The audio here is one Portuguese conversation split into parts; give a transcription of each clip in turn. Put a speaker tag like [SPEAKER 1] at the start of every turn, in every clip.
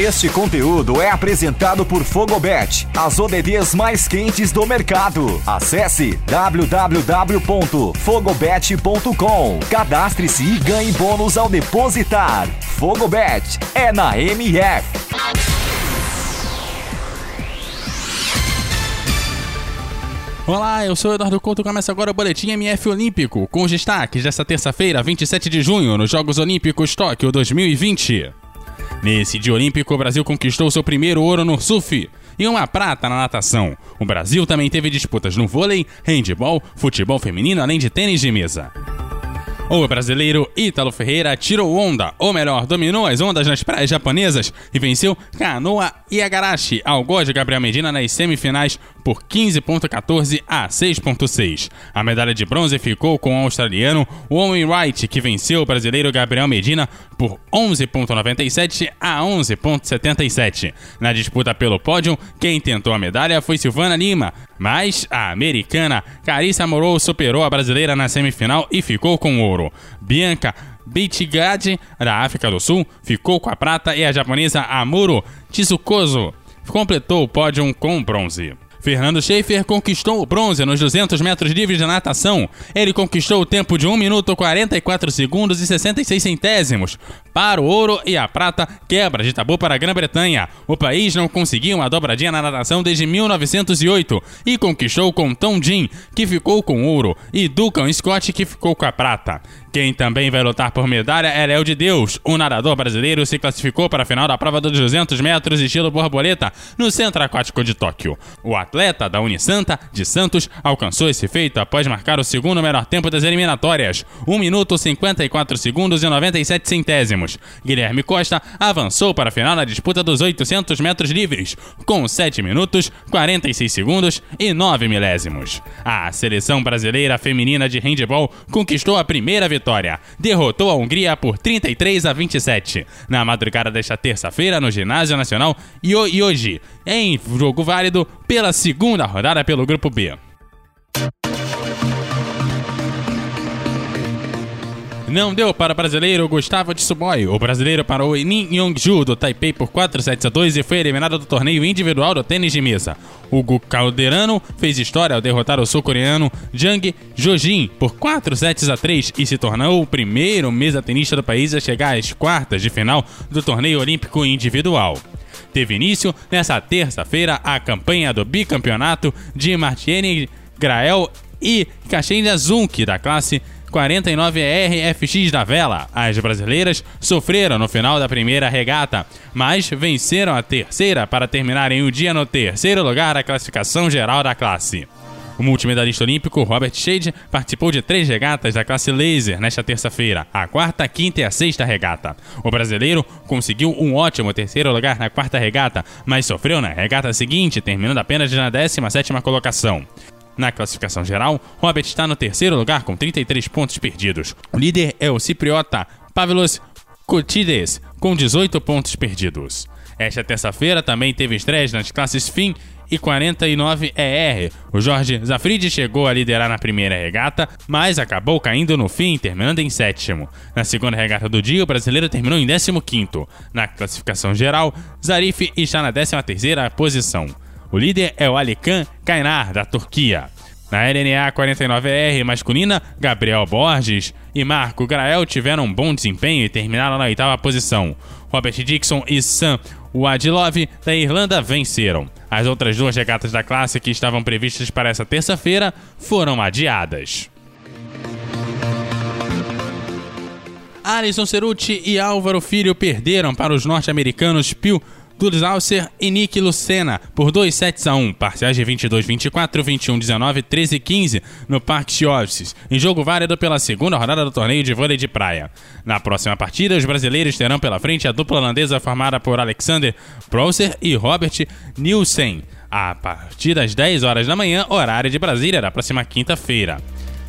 [SPEAKER 1] Este conteúdo é apresentado por Fogobet, as ODDs mais quentes do mercado. Acesse www.fogobet.com. Cadastre-se e ganhe bônus ao depositar. Fogobet é na MF.
[SPEAKER 2] Olá, eu sou Eduardo Couto. Começa agora o Boletim MF Olímpico, com os destaques desta terça-feira, 27 de junho, nos Jogos Olímpicos Tóquio 2020. Nesse dia olímpico, o Brasil conquistou seu primeiro ouro no surf e uma prata na natação. O Brasil também teve disputas no vôlei, handebol, futebol feminino, além de tênis de mesa. O brasileiro Ítalo Ferreira tirou onda, ou melhor, dominou as ondas nas praias japonesas e venceu Kanoa Iagarashi ao gol de Gabriel Medina nas semifinais por 15.14 a 6.6. A medalha de bronze ficou com o australiano Owen Wright, que venceu o brasileiro Gabriel Medina por 11.97 a 11.77. Na disputa pelo pódio, quem tentou a medalha foi Silvana Lima, mas a americana Carissa Moro superou a brasileira na semifinal e ficou com ouro. Bianca Bichigade, da África do Sul, ficou com a prata e a japonesa Amuro Tsukozo completou o pódio com bronze. Fernando Schaefer conquistou o bronze nos 200 metros livres de natação. Ele conquistou o tempo de 1 minuto 44 segundos e 66 centésimos. Para o ouro e a prata, quebra de tabu para a Grã-Bretanha. O país não conseguiu uma dobradinha na natação desde 1908 e conquistou com Tom Jean, que ficou com ouro, e Duncan Scott, que ficou com a prata. Quem também vai lutar por medalha é Léo de Deus. O nadador brasileiro se classificou para a final da prova dos 200 metros estilo borboleta no Centro Aquático de Tóquio. O atleta da Unisanta de Santos alcançou esse feito após marcar o segundo melhor tempo das eliminatórias, 1 minuto 54 segundos e 97 centésimos. Guilherme Costa avançou para a final na disputa dos 800 metros livres, com 7 minutos, 46 segundos e 9 milésimos. A seleção brasileira feminina de handebol conquistou a primeira vitória. Derrotou a Hungria por 33 a 27. Na madrugada desta terça-feira, no Ginásio Nacional, e hoje, em jogo válido pela segunda rodada pelo Grupo B. Não deu para o brasileiro Gustavo Tsuboy. O brasileiro parou Nin Yongju do Taipei por 4 sets a 2 e foi eliminado do torneio individual do tênis de mesa. O Gu Calderano fez história ao derrotar o sul-coreano Jang Jojin por 4 sets a 3 e se tornou o primeiro mesa tenista do país a chegar às quartas de final do torneio olímpico individual teve início nessa terça-feira a campanha do bicampeonato de Martini Grael e Caixinha Zunk da classe 49RFX da vela. As brasileiras sofreram no final da primeira regata, mas venceram a terceira para terminarem o dia no terceiro lugar da classificação geral da classe. O multimedalista olímpico Robert Shade participou de três regatas da classe laser nesta terça-feira, a quarta, quinta e a sexta regata. O brasileiro conseguiu um ótimo terceiro lugar na quarta regata, mas sofreu na regata seguinte, terminando apenas na 17 colocação. Na classificação geral, Robert está no terceiro lugar com 33 pontos perdidos. O líder é o cipriota Pavlos Koutides, com 18 pontos perdidos. Esta terça-feira também teve estreias nas classes FIM e 49 ER. O Jorge Zafridi chegou a liderar na primeira regata, mas acabou caindo no fim, terminando em sétimo. Na segunda regata do dia, o brasileiro terminou em 15º. Na classificação geral, Zarif está na 13ª posição. O líder é o Alikan Kainar, da Turquia. Na LNA 49R masculina, Gabriel Borges e Marco Grael tiveram um bom desempenho e terminaram na oitava posição. Robert Dixon e Sam Wadilov, da Irlanda, venceram. As outras duas regatas da classe que estavam previstas para essa terça-feira foram adiadas. Alisson Ceruti e Álvaro Filho perderam para os norte-americanos Pio Dulzauser e Nick Lucena por 2 sets a 1, parciais de 22-24, 21-19, 13-15 no Parque Chioffices, em jogo válido pela segunda rodada do torneio de vôlei de praia. Na próxima partida, os brasileiros terão pela frente a dupla holandesa formada por Alexander Browser e Robert Nielsen, a partir das 10 horas da manhã, horário de Brasília, da próxima quinta-feira.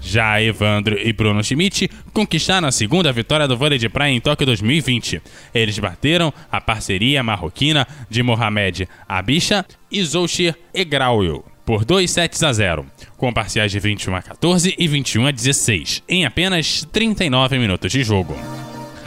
[SPEAKER 2] Já Evandro e Bruno Schmidt conquistaram a segunda vitória do vôlei de praia em Tóquio 2020. Eles bateram a parceria marroquina de Mohamed Abisha e Zouchir Egrauil por 2 sets a 0, com parciais de 21 a 14 e 21 a 16, em apenas 39 minutos de jogo.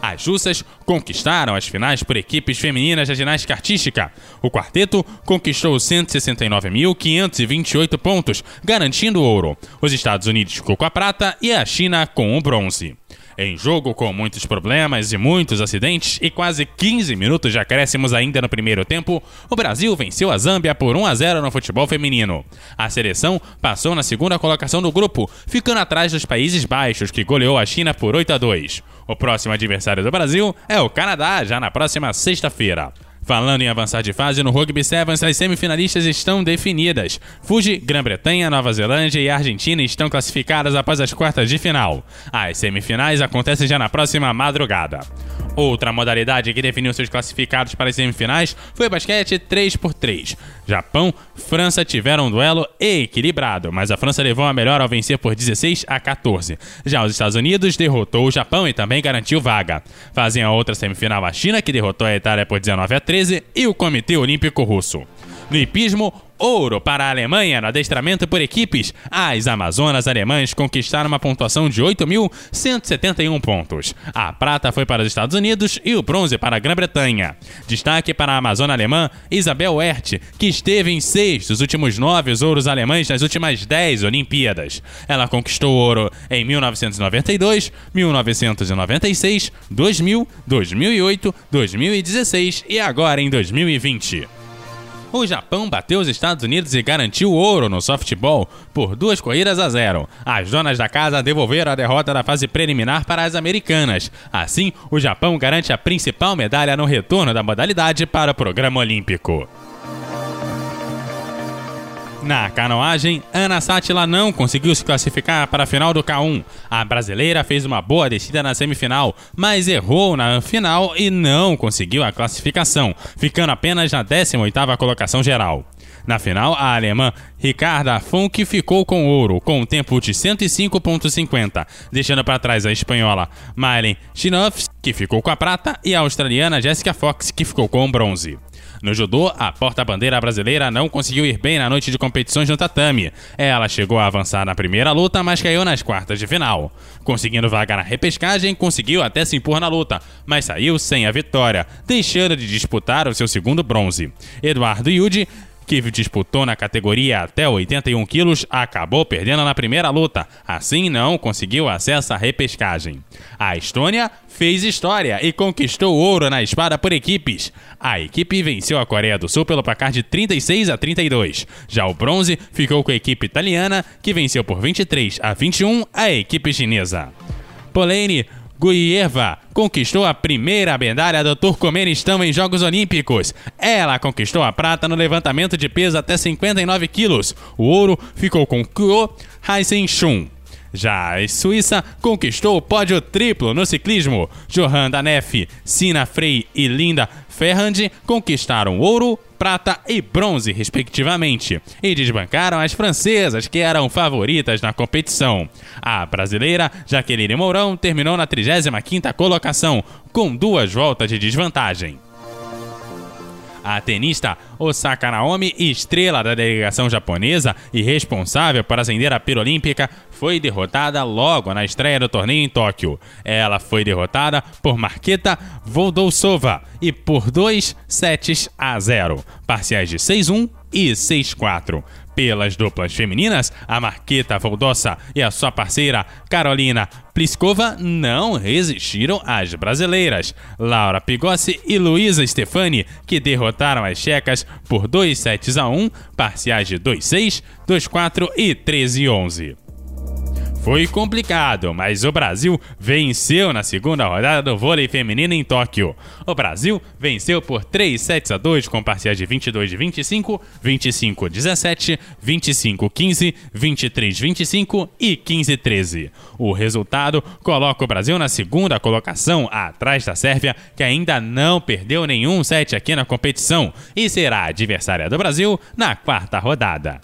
[SPEAKER 2] As russas conquistaram as finais por equipes femininas da ginástica artística. O quarteto conquistou 169.528 pontos, garantindo o ouro. Os Estados Unidos ficou com a prata e a China com o bronze. Em jogo com muitos problemas e muitos acidentes e quase 15 minutos de acréscimos ainda no primeiro tempo, o Brasil venceu a Zâmbia por 1 a 0 no futebol feminino. A seleção passou na segunda colocação do grupo, ficando atrás dos Países Baixos, que goleou a China por 8 a 2. O próximo adversário do Brasil é o Canadá, já na próxima sexta-feira. Falando em avançar de fase no Rugby Sevens, as semifinalistas estão definidas. Fuji, Grã-Bretanha, Nova Zelândia e Argentina estão classificadas após as quartas de final. As semifinais acontecem já na próxima madrugada. Outra modalidade que definiu seus classificados para as semifinais foi o basquete 3x3. Japão, França tiveram um duelo equilibrado, mas a França levou a melhor ao vencer por 16 a 14. Já os Estados Unidos derrotou o Japão e também garantiu vaga. Fazem a outra semifinal a China, que derrotou a Itália por 19 a 13, e o Comitê Olímpico Russo. No hipismo, ouro para a Alemanha no adestramento por equipes. As Amazonas alemãs conquistaram uma pontuação de 8.171 pontos. A prata foi para os Estados Unidos e o bronze para a Grã-Bretanha. Destaque para a Amazona alemã Isabel Wert, que esteve em seis dos últimos nove ouros alemães nas últimas dez Olimpíadas. Ela conquistou ouro em 1992, 1996, 2000, 2008, 2016 e agora em 2020 o Japão bateu os Estados Unidos e garantiu ouro no softball por duas corridas a zero. As donas da casa devolveram a derrota da fase preliminar para as americanas. Assim, o Japão garante a principal medalha no retorno da modalidade para o programa olímpico. Na canoagem, Ana Sátila não conseguiu se classificar para a final do K1. A brasileira fez uma boa descida na semifinal, mas errou na final e não conseguiu a classificação, ficando apenas na 18ª colocação geral. Na final, a alemã Ricarda Funk ficou com ouro, com um tempo de 105,50, deixando para trás a espanhola Mailen Schinoffs, que ficou com a prata, e a australiana Jessica Fox, que ficou com o bronze. No judô, a porta-bandeira brasileira não conseguiu ir bem na noite de competições no tatame. Ela chegou a avançar na primeira luta, mas caiu nas quartas de final. Conseguindo vaga na repescagem, conseguiu até se impor na luta, mas saiu sem a vitória, deixando de disputar o seu segundo bronze. Eduardo Yudi que disputou na categoria até 81 quilos, acabou perdendo na primeira luta. Assim, não conseguiu acesso à repescagem. A Estônia fez história e conquistou ouro na espada por equipes. A equipe venceu a Coreia do Sul pelo placar de 36 a 32. Já o bronze ficou com a equipe italiana, que venceu por 23 a 21 a equipe chinesa. Polene Guieva conquistou a primeira medalha do Turcomenistão em Jogos Olímpicos. Ela conquistou a prata no levantamento de peso até 59 quilos. O ouro ficou com Kuo Haisen-shun. Já a Suíça conquistou o pódio triplo no ciclismo. Johan Danef, Sina Frey e Linda Ferrand conquistaram ouro, prata e bronze, respectivamente, e desbancaram as francesas, que eram favoritas na competição. A brasileira Jaqueline Mourão terminou na 35ª colocação, com duas voltas de desvantagem. A tenista Osaka Naomi, estrela da delegação japonesa e responsável por acender a pira olímpica, foi derrotada logo na estreia do torneio em Tóquio. Ela foi derrotada por Marqueta Voldosova e por 2 sets a 0, parciais de 6-1 e 6-4. Pelas duplas femininas, a Marqueta Voldossa e a sua parceira Carolina Pliskova não resistiram às brasileiras, Laura Pigossi e Luísa Stefani, que derrotaram as checas por 2 sets a 1, parciais de 2-6, 2-4 e 13-11. Foi complicado, mas o Brasil venceu na segunda rodada do vôlei feminino em Tóquio. O Brasil venceu por 3 sets a 2 com parciais de 22 de 25, 25 17, 25 15, 23 25 e 15 13. O resultado coloca o Brasil na segunda colocação, atrás da Sérvia, que ainda não perdeu nenhum set aqui na competição e será adversária do Brasil na quarta rodada.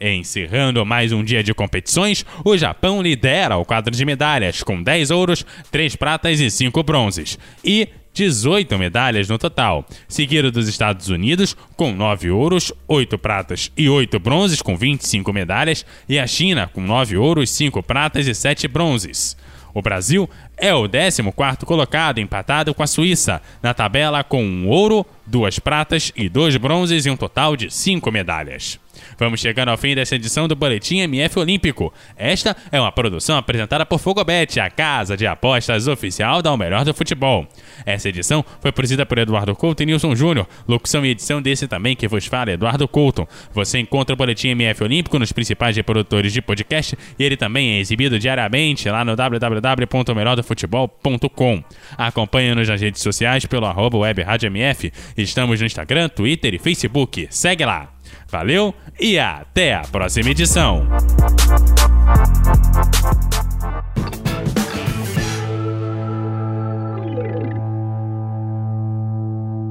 [SPEAKER 2] Encerrando mais um dia de competições, o Japão lidera o quadro de medalhas, com 10 ouros, 3 pratas e 5 bronzes. E 18 medalhas no total, seguido dos Estados Unidos, com 9 ouros, 8 pratas e 8 bronzes, com 25 medalhas, e a China, com 9 ouros, 5 pratas e 7 bronzes. O Brasil é o 14 colocado, empatado com a Suíça, na tabela com um ouro, duas pratas e dois bronzes e um total de cinco medalhas. Vamos chegando ao fim desta edição do Boletim MF Olímpico. Esta é uma produção apresentada por Fogobet, a casa de apostas oficial da O Melhor do Futebol. Essa edição foi produzida por Eduardo Couto e Nilson Júnior. Locução e edição desse também que vos fala, Eduardo Couto. Você encontra o Boletim MF Olímpico nos principais reprodutores de podcast e ele também é exibido diariamente lá no www.melhordofutebol.com. Acompanhe-nos nas redes sociais pelo arroba web MF. Estamos no Instagram, Twitter e Facebook. Segue lá! Valeu e até a próxima edição.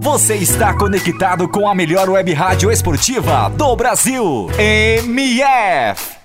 [SPEAKER 1] Você está conectado com a melhor web rádio esportiva do Brasil. MF.